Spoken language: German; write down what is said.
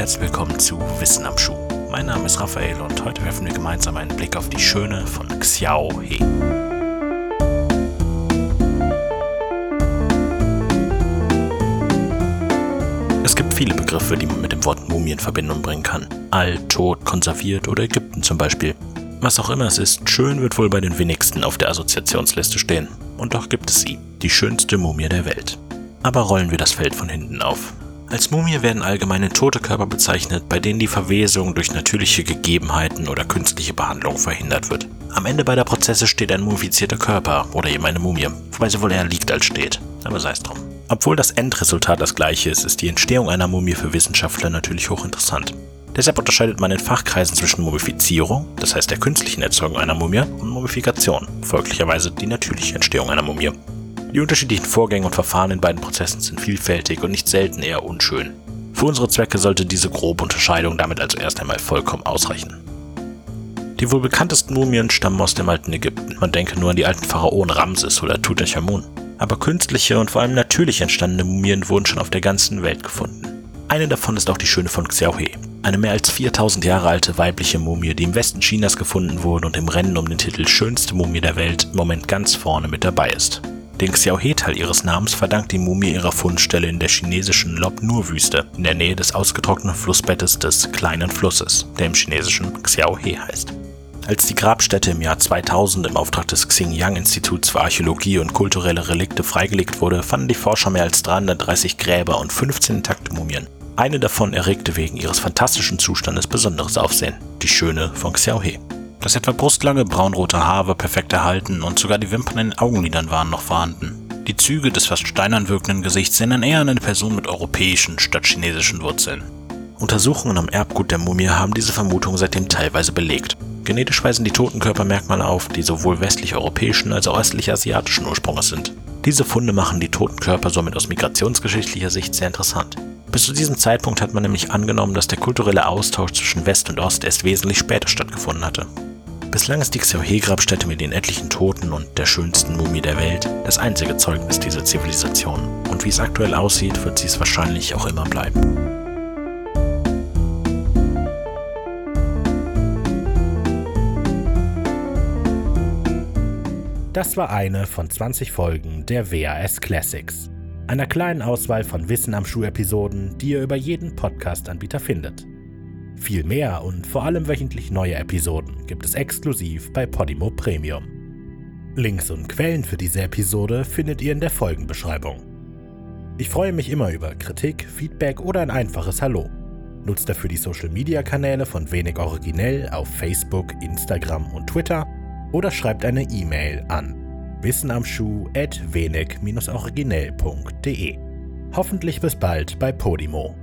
herzlich willkommen zu Wissen am Schuh. Mein Name ist Raphael und heute werfen wir gemeinsam einen Blick auf die Schöne von Xiao He. Es gibt viele Begriffe, die man mit dem Wort Mumie in Verbindung bringen kann. Alt, tot, konserviert oder Ägypten zum Beispiel. Was auch immer es ist, schön wird wohl bei den wenigsten auf der Assoziationsliste stehen. Und doch gibt es sie, die schönste Mumie der Welt. Aber rollen wir das Feld von hinten auf. Als Mumie werden allgemeine tote Körper bezeichnet, bei denen die Verwesung durch natürliche Gegebenheiten oder künstliche Behandlung verhindert wird. Am Ende beider Prozesse steht ein mumifizierter Körper oder eben eine Mumie, wobei sie wohl eher liegt als steht. Aber sei es drum. Obwohl das Endresultat das gleiche ist, ist die Entstehung einer Mumie für Wissenschaftler natürlich hochinteressant. Deshalb unterscheidet man in Fachkreisen zwischen Mumifizierung, das heißt der künstlichen Erzeugung einer Mumie, und Mumifikation, folglicherweise die natürliche Entstehung einer Mumie. Die unterschiedlichen Vorgänge und Verfahren in beiden Prozessen sind vielfältig und nicht selten eher unschön. Für unsere Zwecke sollte diese grobe Unterscheidung damit also erst einmal vollkommen ausreichen. Die wohl bekanntesten Mumien stammen aus dem alten Ägypten. Man denke nur an die alten Pharaonen Ramses oder Tutanchamun. Aber künstliche und vor allem natürlich entstandene Mumien wurden schon auf der ganzen Welt gefunden. Eine davon ist auch die schöne von Xiaohe, eine mehr als 4000 Jahre alte weibliche Mumie, die im Westen Chinas gefunden wurde und im Rennen um den Titel schönste Mumie der Welt im Moment ganz vorne mit dabei ist. Den Xiaohe-Teil ihres Namens verdankt die Mumie ihrer Fundstelle in der chinesischen Lob Nur-Wüste, in der Nähe des ausgetrockneten Flussbettes des Kleinen Flusses, der im chinesischen Xiaohe heißt. Als die Grabstätte im Jahr 2000 im Auftrag des Xinjiang-Instituts für Archäologie und kulturelle Relikte freigelegt wurde, fanden die Forscher mehr als 330 Gräber und 15 intakte Mumien. Eine davon erregte wegen ihres fantastischen Zustandes besonderes Aufsehen, die Schöne von Xiaohe. Das etwa brustlange braunrote Haar war perfekt erhalten und sogar die Wimpern in den Augenlidern waren noch vorhanden. Die Züge des fast steinern wirkenden Gesichts erinnern eher an eine Person mit europäischen statt chinesischen Wurzeln. Untersuchungen am Erbgut der Mumie haben diese Vermutung seitdem teilweise belegt. Genetisch weisen die Totenkörper Merkmale auf, die sowohl westlich-europäischen als auch östlich-asiatischen Ursprungs sind. Diese Funde machen die Totenkörper somit aus migrationsgeschichtlicher Sicht sehr interessant. Bis zu diesem Zeitpunkt hat man nämlich angenommen, dass der kulturelle Austausch zwischen West und Ost erst wesentlich später stattgefunden hatte. Bislang ist die Xiaohe-Grabstätte mit den etlichen Toten und der schönsten Mumie der Welt das einzige Zeugnis dieser Zivilisation. Und wie es aktuell aussieht, wird sie es wahrscheinlich auch immer bleiben. Das war eine von 20 Folgen der WAS Classics, einer kleinen Auswahl von Wissen am Schuh-Episoden, die ihr über jeden Podcast-Anbieter findet. Viel mehr und vor allem wöchentlich neue Episoden gibt es exklusiv bei Podimo Premium. Links und Quellen für diese Episode findet ihr in der Folgenbeschreibung. Ich freue mich immer über Kritik, Feedback oder ein einfaches Hallo. Nutzt dafür die Social Media Kanäle von Wenig Originell auf Facebook, Instagram und Twitter oder schreibt eine E-Mail an wissenamschuh at wenig-originell.de. Hoffentlich bis bald bei Podimo.